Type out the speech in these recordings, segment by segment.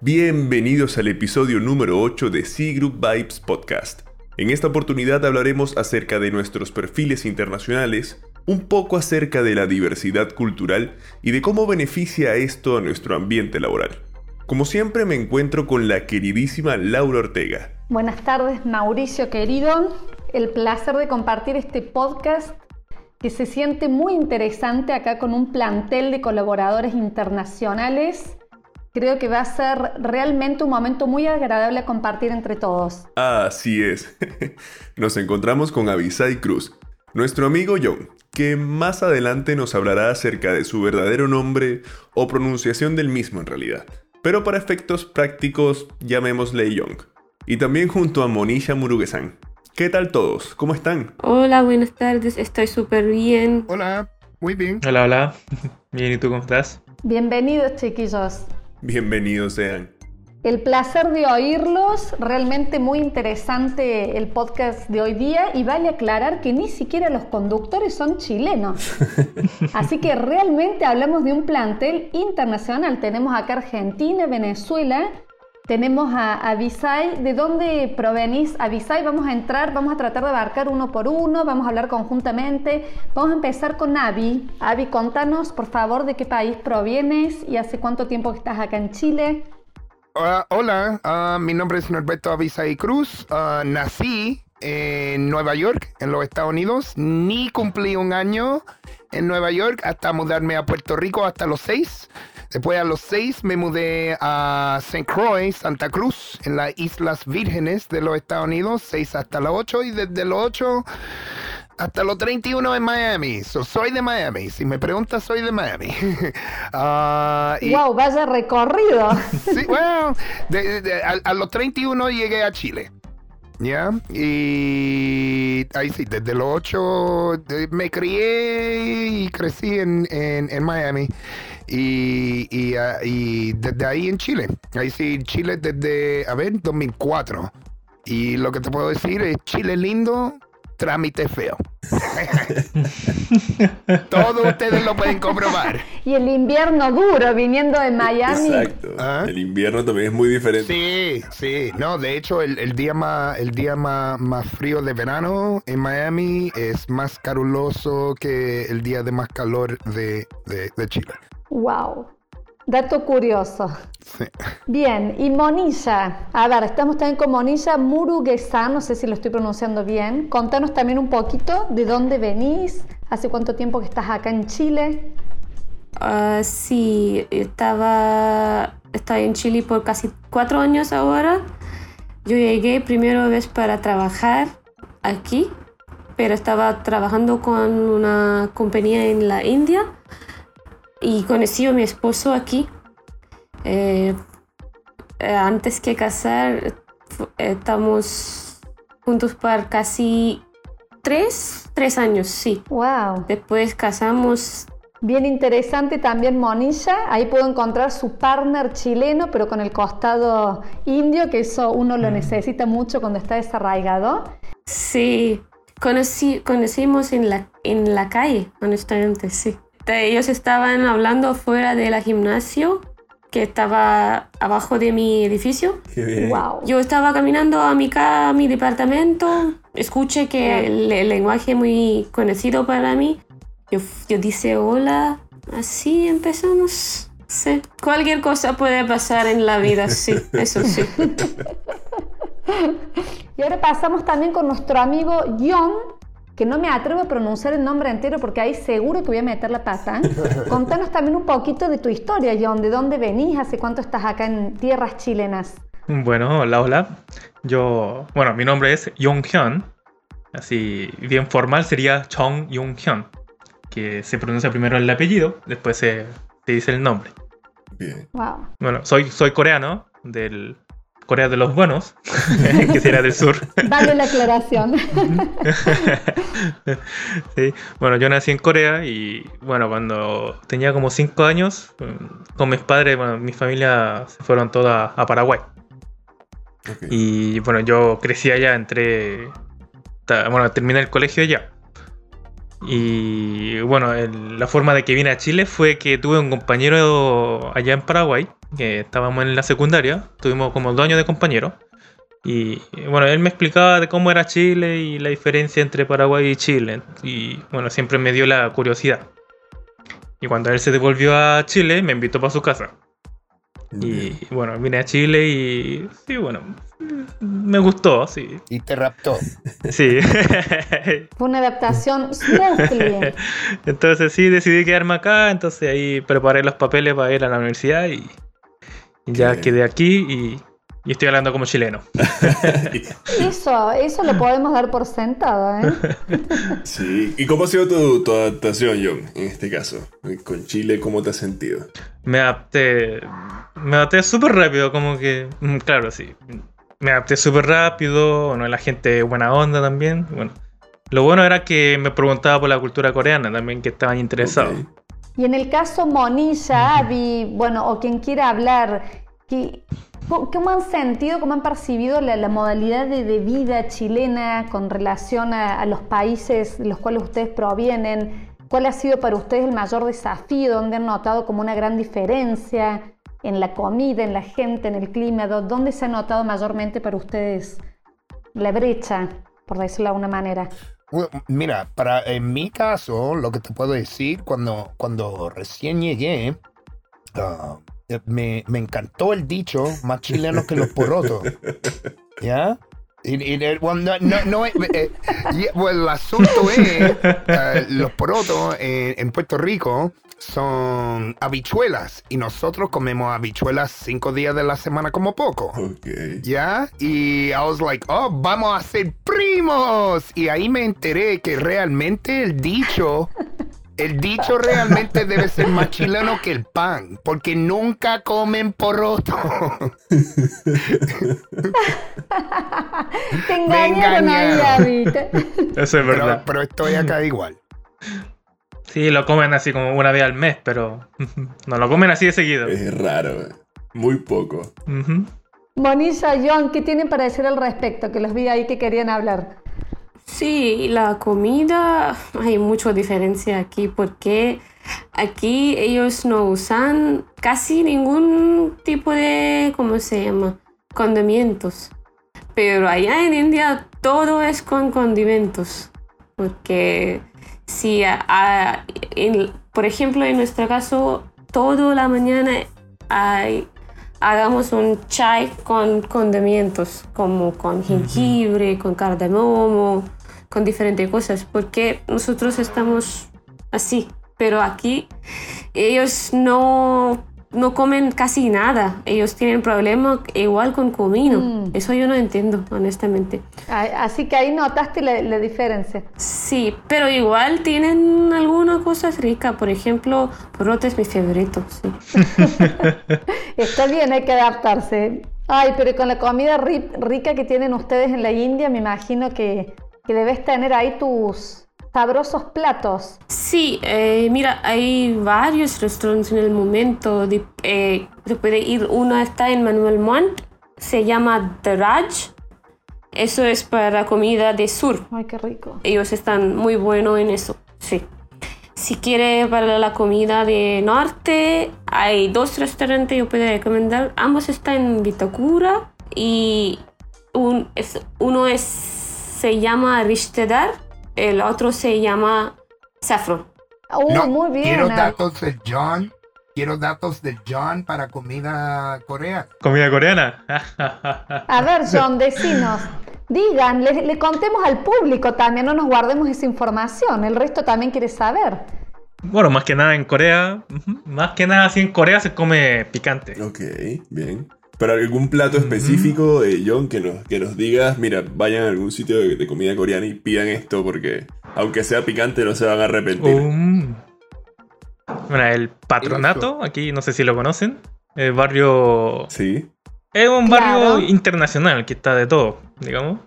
Bienvenidos al episodio número 8 de C Group Vibes Podcast. En esta oportunidad hablaremos acerca de nuestros perfiles internacionales, un poco acerca de la diversidad cultural y de cómo beneficia esto a nuestro ambiente laboral. Como siempre me encuentro con la queridísima Laura Ortega. Buenas tardes Mauricio querido, el placer de compartir este podcast que se siente muy interesante acá con un plantel de colaboradores internacionales Creo que va a ser realmente un momento muy agradable a compartir entre todos. Así es. Nos encontramos con Avisai Cruz, nuestro amigo John, que más adelante nos hablará acerca de su verdadero nombre o pronunciación del mismo en realidad. Pero para efectos prácticos, llamémosle Young. Y también junto a Monisha Murugesan. ¿Qué tal todos? ¿Cómo están? Hola, buenas tardes. Estoy súper bien. Hola, muy bien. Hola, hola. Bien, ¿y tú cómo estás? Bienvenidos, chiquillos. Bienvenidos sean. El placer de oírlos, realmente muy interesante el podcast de hoy día y vale aclarar que ni siquiera los conductores son chilenos. Así que realmente hablamos de un plantel internacional. Tenemos acá Argentina, Venezuela, tenemos a Avisai. ¿De dónde provenís, Avisai? Vamos a entrar, vamos a tratar de abarcar uno por uno, vamos a hablar conjuntamente. Vamos a empezar con Avi. Avi, contanos, por favor, de qué país provienes y hace cuánto tiempo que estás acá en Chile. hola, ah, mi nombre es Norberto Avisai Cruz. Ah, nací en Nueva York, en los Estados Unidos. Ni cumplí un año en Nueva York hasta mudarme a Puerto Rico hasta los seis. Después a los seis me mudé a St. Croix, Santa Cruz, en las Islas Vírgenes de los Estados Unidos, seis hasta los ocho, y desde los ocho hasta los 31 en Miami. soy de Miami. Si me preguntas, soy de Miami. ¡Wow! Vaya recorrido. sí, bueno, a, los 31 llegué a Chile. ¿Ya? Y ahí sí, desde los 8 me crié y crecí en, en, en Miami y, ah, y, desde ahí en Chile. Ahí sí, Chile desde, a ver, 2004. Y lo que te puedo decir es Chile lindo, trámite feo. Todos ustedes lo pueden comprobar. Y el invierno duro viniendo de Miami. Exacto. ¿Ah? El invierno también es muy diferente. Sí, sí. No, de hecho, el, día, más, el día más, más, frío de verano en Miami es más caluroso que el día de más calor de, de, de Chile. Wow. Dato curioso. Bien, y Monilla. A ver, estamos también con Monilla Muruguesa, no sé si lo estoy pronunciando bien. Contanos también un poquito de dónde venís, hace cuánto tiempo que estás acá en Chile. Uh, sí, estaba, estaba en Chile por casi cuatro años ahora. Yo llegué primero vez para trabajar aquí, pero estaba trabajando con una compañía en la India y conocí a mi esposo aquí. Eh, eh, antes que casar, estamos juntos por casi tres, tres años, sí. Wow. Después casamos. Bien interesante también Monilla, ahí puedo encontrar su partner chileno, pero con el costado indio, que eso uno lo mm. necesita mucho cuando está desarraigado. Sí, Conocí, conocimos en la, en la calle, honestamente, sí. Este, ellos estaban hablando fuera de la gimnasio que estaba abajo de mi edificio. Wow. Yo estaba caminando a mi, a mi departamento, escuché que el, lenguaje muy conocido para mí. Yo, yo dice hola, así empezamos. Sí, cualquier cosa puede pasar en la vida, sí, eso sí. y ahora pasamos también con nuestro amigo John, que no me atrevo a pronunciar el nombre entero porque ahí seguro que voy a meter la pata. Contanos también un poquito de tu historia, John, de dónde venís, hace cuánto estás acá en tierras chilenas. Bueno, hola, hola. Yo, bueno, mi nombre es Yong Hyun. Así bien formal sería Chong Yong Hyun, que se pronuncia primero el apellido, después se, se dice el nombre. Bien. Wow. Bueno, soy, soy coreano del Corea de los Buenos, que sería del sur. Dale la aclaración. sí. Bueno, yo nací en Corea y bueno, cuando tenía como 5 años, con mis padres, bueno, mi familia se fueron todas a Paraguay. Y bueno, yo crecí allá, entré, bueno, terminé el colegio allá. Y bueno, el- la forma de que vine a Chile fue que tuve un compañero allá en Paraguay, que estábamos en la secundaria, tuvimos como dos años de compañero. Y bueno, él me explicaba de cómo era Chile y la diferencia entre Paraguay y Chile. Y bueno, siempre me dio la curiosidad. Y cuando él se devolvió a Chile, me invitó para su casa. Y bueno, vine a Chile y sí, bueno, me gustó, sí. Y te raptó. Sí. Fue una adaptación entonces sí, decidí quedarme acá, entonces ahí preparé los papeles para ir a la universidad y, y ya bien. quedé aquí y, y estoy hablando como chileno. Eso, eso lo podemos dar por sentado, ¿eh? Sí. ¿Y cómo ha sido tu, tu adaptación, John, en este caso? Con Chile, ¿cómo te has sentido? Me adapté, me adapté súper rápido, como que, mm, claro, sí. Me adapté súper rápido, bueno, la gente buena onda también, bueno. Lo bueno era que me preguntaba por la cultura coreana también, que estaban interesados. Y en el caso Monilla, Abby, bueno, o quien quiera hablar, ¿qué- ¿cómo han sentido, cómo han percibido la, la modalidad de, de vida chilena con relación a, a los países de los cuales ustedes provienen? ¿Cuál ha sido para ustedes el mayor desafío? ¿Dónde han notado como una gran diferencia en la comida, en la gente, en el clima? ¿Dó- ¿Dónde se ha notado mayormente para ustedes la brecha, por decirlo de alguna manera? Bueno, Mira, para en mi caso, lo que te puedo decir, cuando, cuando recién llegué, eh, me, me encantó el dicho, más chileno que los porotos. ¿Ya? Y- y- eh, bueno, no, no, no, eh, eh, y- bueno, el asunto es, eh, los porotos eh, en Puerto Rico son habichuelas y nosotros comemos habichuelas cinco días de la semana como poco. ¿Ya? Y I was like, oh, vamos a ser primos. Y ahí me enteré que realmente el dicho, el dicho realmente debe ser más chileno que el pan, porque nunca comen poroto. Te engañaron ahí. Eso es verdad. pero estoy acá igual. Sí, lo comen así como una vez al mes, pero no lo comen así de seguido. Es raro, eh. muy poco. Ujú. Monilla, John, ¿qué tienen para decir al respecto? Que los vi ahí que querían hablar. Sí, la comida, hay mucha diferencia aquí porque aquí ellos no usan casi ningún tipo de, ¿cómo se llama? Condimentos. Pero allá en India todo es con condimentos. Porque si, a- a- en- por ejemplo, en nuestro caso, toda la mañana hay, hagamos un chai con condimentos, como con jengibre, con cardamomo, con diferentes cosas, porque nosotros estamos así, pero aquí ellos no, no comen casi nada, ellos tienen problemas igual con comino, Mm. eso yo no entiendo, honestamente. Ah, Así que ahí notaste la, la diferencia. Sí, pero igual tienen algunas cosas ricas, por ejemplo, poroto es mi favorito, sí. Está bien, hay que adaptarse. Ay, pero con la comida ri- rica que tienen ustedes en la India, me imagino que, que debes tener ahí tus sabrosos platos. Sí, eh, mira, hay varios restaurantes en el momento. De, eh, se puede ir, uno está en Manuel Montt, se llama The Raj. Eso es para comida de sur. Ay, qué rico. Ellos están muy buenos en eso, sí. Si quiere para la comida de norte, hay dos restaurantes yo puedo recomendar. Ambos están en Vitacura y un- es- uno es, se llama Rishtedar, el otro se llama Saffron. Uh, No, muy bien. Quiero ah. datos del John. Quiero datos del John para comida coreana. ¿Comida coreana? A ver, John, decinos. Digan, le, le contemos al público también, no nos guardemos esa información. El resto también quiere saber. bueno, más que nada en Corea, más que nada así en Corea se come picante. Ok, bien. Pero algún plato específico, eh, John, que nos, que nos digas, mira, vayan a algún sitio de, de comida coreana y pidan esto porque aunque sea picante no se van a arrepentir. Um. Bueno, el patronato, aquí no sé si lo conocen, el barrio Sí. Es un Claro. barrio internacional que está de todo, digamos.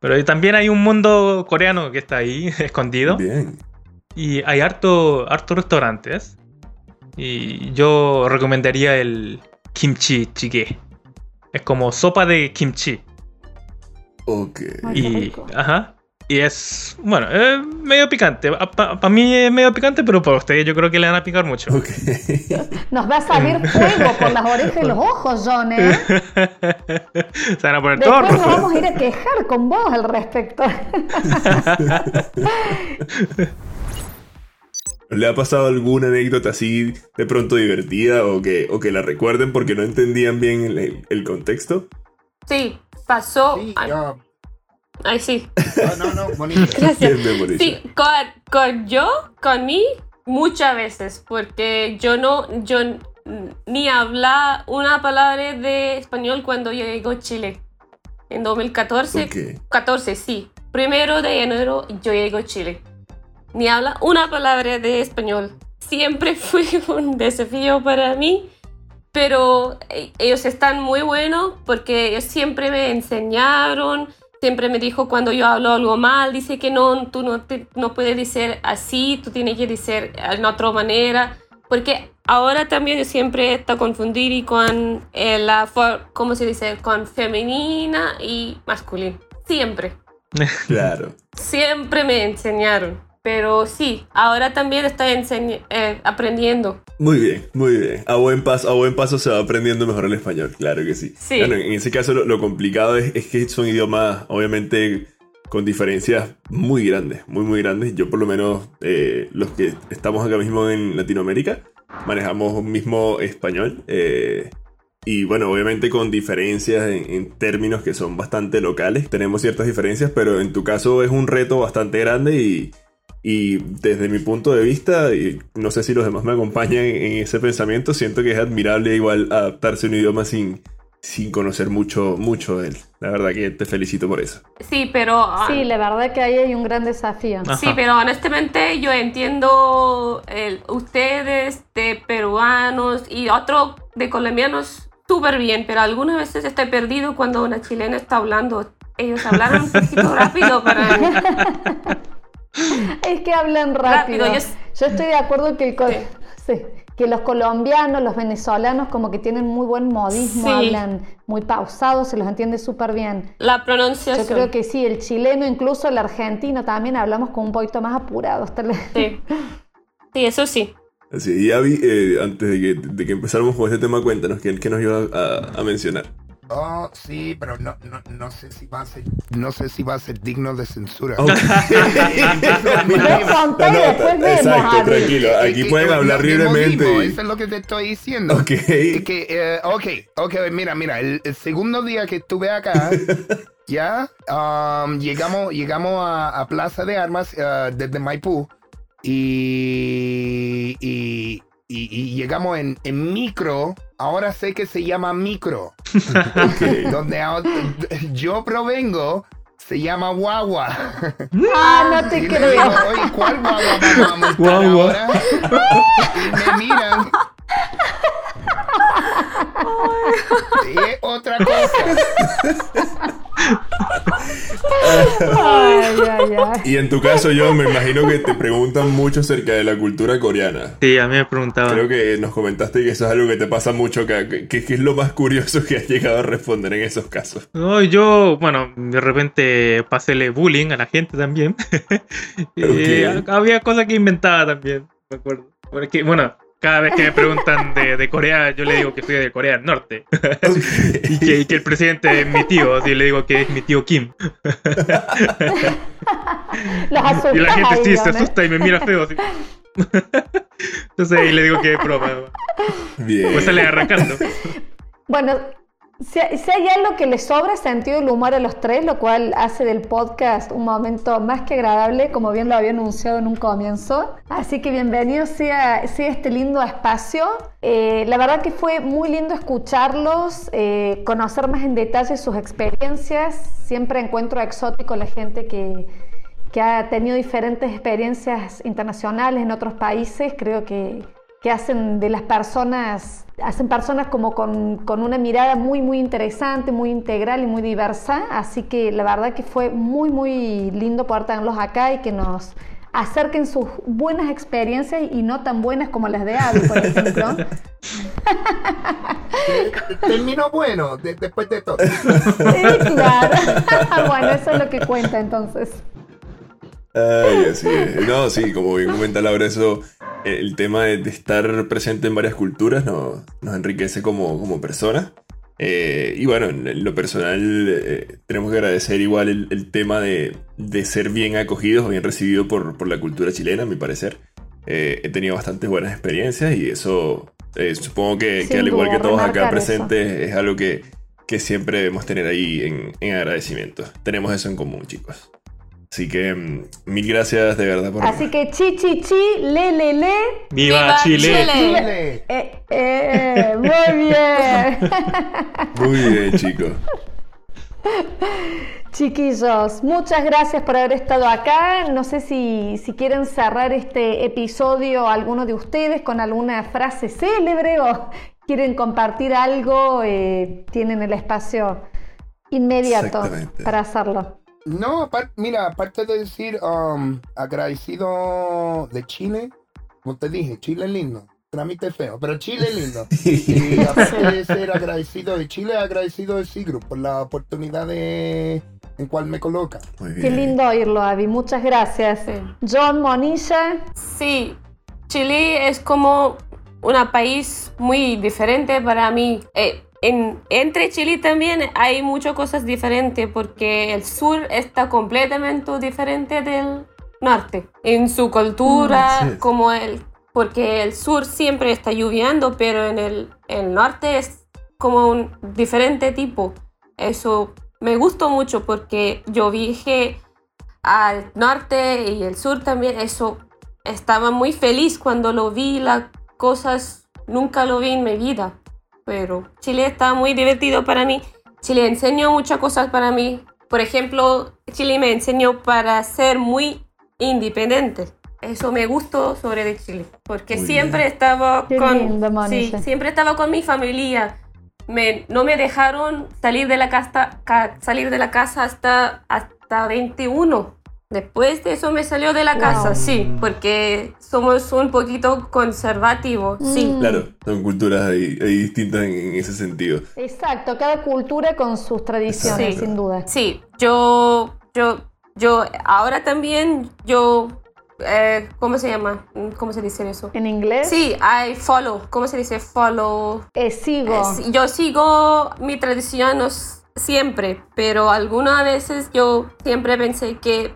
Pero también hay un mundo coreano que está ahí, escondido. Bien. Y hay harto, harto restaurantes. Y yo recomendaría el kimchi jjigae. Es como sopa de kimchi. Ok. Y, ajá. Y es, bueno, es medio picante. Para mí es medio picante, pero para ustedes yo creo que le van a picar mucho. Ok. Nos va a salir fuego por las orejas y los ojos, John, ¿eh? Se van a poner todos Después nos vamos a ir a quejar con vos al respecto. ¿Le ha pasado alguna anécdota así de pronto divertida o que, o que la recuerden porque no entendían bien el, el- contexto? Sí, pasó. Sí, Ay, yo- ay, sí. no, no, no, bonito. Gracias. Bien. Sí, con, con yo, con mí, muchas veces, porque yo no, yo ni habla una palabra de español cuando yo llego a Chile. En 2014, Ok. 14, sí. Primero de enero yo llego a Chile. Ni habla una palabra de español. Siempre fue un desafío para mí, pero eh, ellos están muy buenos porque ellos siempre me enseñaron, siempre me dijo cuando yo hablo algo mal, dice que no, tú no, te- no puedes decir así, tú tienes que decir de otra manera, porque ahora también yo siempre está confundir y con eh, la, ¿cómo se dice? Con femenina y masculina. Siempre. Claro. Siempre me enseñaron. Pero sí, ahora también estoy enseñ- eh, aprendiendo. Muy bien, muy bien. A buen paso, a buen paso se va aprendiendo mejor el español, claro que sí. Sí. Bueno, en ese caso lo, lo complicado es, es que son idiomas, obviamente, con diferencias muy grandes, muy, muy grandes. Yo por lo menos, eh, los que estamos acá mismo en Latinoamérica, manejamos un mismo español. eh, y bueno, obviamente con diferencias en, en términos que son bastante locales. Tenemos ciertas diferencias, pero en tu caso es un reto bastante grande y, y desde mi punto de vista, y no sé si los demás me acompañan en ese pensamiento, siento que es admirable igual adaptarse a un idioma sin, sin conocer mucho, mucho de él. La verdad que te felicito por eso. Sí, pero... ah, Sí, la verdad que ahí hay un gran desafío. Ah. Sí, Ajá. pero honestamente yo entiendo el- ustedes de peruanos y otros de colombianos súper bien, pero algunas veces estoy perdido cuando una chilena está hablando. Ellos hablaron un poquito rápido para mí. Es que hablan rápido. Rápido, yo... yo- estoy de acuerdo que, el co- Sí. sí, que los colombianos, los venezolanos, como que tienen muy buen modismo, Sí. hablan muy pausados, se los entiende súper bien. La Yo pronunciación. creo que sí, el chileno, incluso el argentino, también hablamos con un poquito más apurados. tal vez. Sí. Sí, eso sí. Así, y Abby, eh, antes de que, de que empezáramos con este tema, cuéntanos, ¿qué, qué nos iba a, a mencionar? Oh, sí, pero no, no, no sé si va a ser, no sé si va a ser digno de censura. Ok. Vos contá y La nota, después vemos, Exacto, tranquilo. Aquí pueden hablar libremente. mismo, y- Eso es lo que te estoy diciendo. Ok. Es que, eh, ok, ok, mira, mira, el, el segundo día que estuve acá, ya, um, llegamos, llegamos a, a Plaza de Armas eh, desde Maipú y, y, y- y llegamos en, en micro, ahora sé que se llama micro, Ok. donde yo provengo, se llama guagua. Ah, no te Y creo. digo, oye, ¿cuál guagua vamos a Guagua. ahora? Y me miran. Y es otra cosa. Ay, ay, ay. Y en tu caso, yo me imagino que te preguntan mucho acerca de la cultura coreana. Sí, a mí me preguntaban. Creo que nos comentaste que eso es algo que te pasa mucho acá. ¿Qué, qué es lo más curioso que has llegado a responder en esos casos? No, yo, bueno, de repente paséle bullying a la gente también. y Ok. había cosas que inventaba también, me acuerdo. Porque, bueno, cada vez que me preguntan de, de Corea, yo le digo que soy de Corea del Norte. y, que, y que el presidente es mi tío, así le digo que es mi tío Kim. Los Y la gente ahí, sí se asusta y me mira feo. Así. Entonces ahí le digo que es broma. Bien. Pues sale arrancando. Bueno, si, si hay algo que le sobra sentido del humor a los tres, lo cual hace del podcast un momento más que agradable, como bien lo había anunciado en un comienzo. Así que bienvenido sea, sea este lindo espacio. Eh, la verdad que fue muy lindo escucharlos, eh, conocer más en detalle sus experiencias. Siempre encuentro exótico la gente que, que ha tenido diferentes experiencias internacionales en otros países. Creo que que hacen de las personas, hacen personas como con, con una mirada muy, muy interesante, muy integral y muy diversa. Así que la verdad que fue muy, muy lindo poder tenerlos acá y que nos acerquen sus buenas experiencias y no tan buenas como las de Abby, por ejemplo. Terminó bueno de- después de todo. Sí, claro. bueno, eso es lo que cuenta entonces. Ay, así es. No, sí, como bien comenta Laura, eso, el tema de, de estar presente en varias culturas nos, nos enriquece como, como personas. Eh, y bueno, en, lo personal eh, tenemos que agradecer igual el, el tema de, de ser bien acogidos, bien recibidos por, por la cultura chilena, a mi parecer. Eh, he tenido bastantes buenas experiencias y eso eh, supongo que, que al igual que todos acá eso. presentes es algo que, que siempre debemos tener ahí en, en agradecimiento. Tenemos eso en común, chicos. Así que mm, mil gracias de verdad por... Así que chi, chi, chi, le, le, le. ¡Viva, ¡Viva Chile! Chile! Chile. Eh, eh, muy bien. Muy bien, chicos. Chiquillos, muchas gracias por haber estado acá. No sé si, si quieren cerrar este episodio alguno de ustedes con alguna frase célebre o quieren compartir algo, eh, tienen el espacio inmediato para hacerlo. No, apar- mira, aparte de decir um, agradecido de Chile, como te dije, Chile es lindo. Trámite feo, pero Chile es lindo. Y aparte de ser agradecido de Chile, agradecido de Sigru por la oportunidad de, en cual me coloca. Muy bien. Qué lindo oírlo, Avi. Muchas gracias. Sí. John, Monilla. Sí, Chile es como un país muy diferente para mí. Eh, en, entre Chile también hay muchas cosas diferentes porque el sur está completamente diferente del norte. En su cultura, Mm, sí. como el... Porque el sur siempre está lloviendo, pero en el, el norte es como un diferente tipo. Eso me gustó mucho porque yo viajé al norte y el sur también. Eso estaba muy feliz cuando lo vi, las cosas nunca lo vi en mi vida. Pero Chile está muy divertido para mí. Chile enseñó muchas cosas para mí. Por ejemplo, Chile me enseñó para ser muy independiente. Eso me gustó sobre de Chile, porque Muy siempre bien. estaba Qué con lindo, sí, Monisha. siempre estaba con mi familia. Me, no me dejaron salir de la casa, ca- salir de la casa hasta, hasta 21. Después de eso me salió de la Wow. casa, sí, porque somos un poquito conservativos, sí. Mm. Claro, son culturas ahí, ahí distintas en, en ese sentido. Exacto, cada cultura con sus tradiciones, Sí. sin duda. Sí, yo, yo, yo, ahora también, yo, eh, ¿cómo se llama? ¿Cómo se dice eso? En inglés, Sí, I follow, ¿cómo se dice? Follow. eh, sigo. Eh, Yo sigo mi tradición siempre, pero algunas veces yo siempre pensé que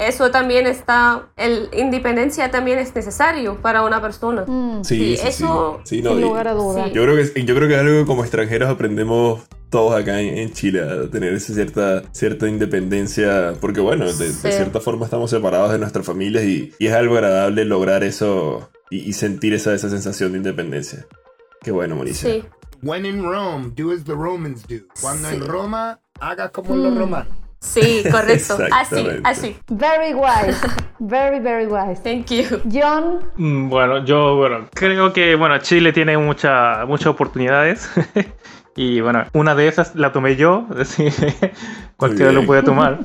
eso también está, el independencia también es necesario para una persona. Mm, Sí, Sí, sí, eso- sí. Sí, no, sin lugar a dudas. Sí. Yo creo que yo creo que es algo que como extranjeros aprendemos todos acá en, en Chile a tener esa cierta cierta independencia porque bueno de, de cierta forma estamos separados de nuestras familias y, y es algo agradable lograr eso y, y sentir esa, esa sensación de independencia. Qué bueno, Mauricio. Sí, When in Rome, do as the Romans do. Cuando Sí. en Roma, haga como los Mm. romanos. Sí, correcto. así, así. Very wise, very, very wise. Thank you. John, Mm, Bueno, yo bueno, creo que bueno, Chile tiene mucha, muchas oportunidades. y bueno, una de esas la tomé yo. así Cualquiera lo puede tomar.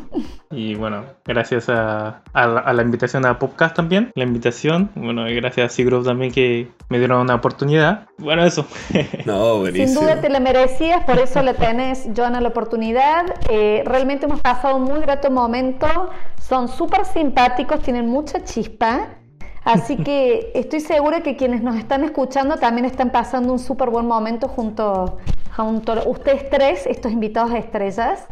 Y bueno, gracias a, a la, a la invitación a Podcast también. La invitación. Bueno, y gracias a Sigroup también que me dieron una oportunidad. Bueno, eso. No, buenísimo. sin duda te la merecías, por eso le tenés, John, a la oportunidad. Eh, realmente hemos pasado un muy grato momento. Son súper simpáticos, tienen mucha chispa. Así que estoy segura que quienes nos están escuchando también están pasando un súper buen momento junto, junto a ustedes tres, estos invitados estrellas.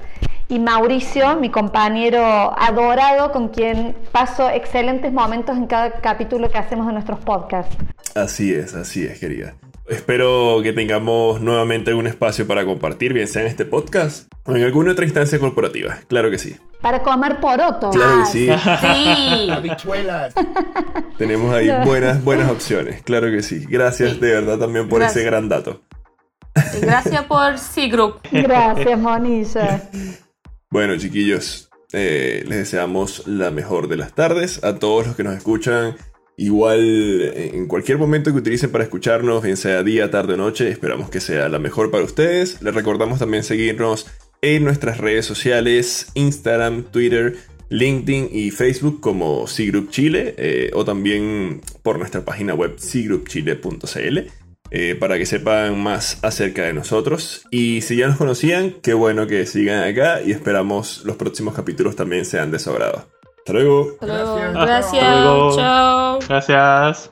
Y Mauricio, mi compañero adorado, con quien paso excelentes momentos en cada capítulo que hacemos de nuestros podcasts. Así es, así es, querida. Espero que tengamos nuevamente algún espacio para compartir, bien sea en este podcast o en alguna otra instancia corporativa. Claro que sí. Para comer poroto. Claro que Ah, sí. Sí. Habichuelas. Tenemos ahí buenas, buenas opciones. Claro que sí. Gracias Sí. de verdad también por ese gran dato. Gracias por C Group. Gracias, Monilla. Bueno, chiquillos, eh, les deseamos la mejor de las tardes a todos los que nos escuchan. Igual eh, en cualquier momento que utilicen para escucharnos, bien sea día, tarde o noche, esperamos que sea la mejor para ustedes. Les recordamos también seguirnos en nuestras redes sociales, Instagram, Twitter, LinkedIn y Facebook como C-Group Chile eh, o también por nuestra página web cgroupchile.cl eh, para que sepan más acerca de nosotros. Y si ya nos conocían, qué bueno que sigan acá y esperamos los próximos capítulos también sean de su agrado. Hasta luego. Hasta luego. Gracias. Gracias. Hasta luego. Chao. Gracias.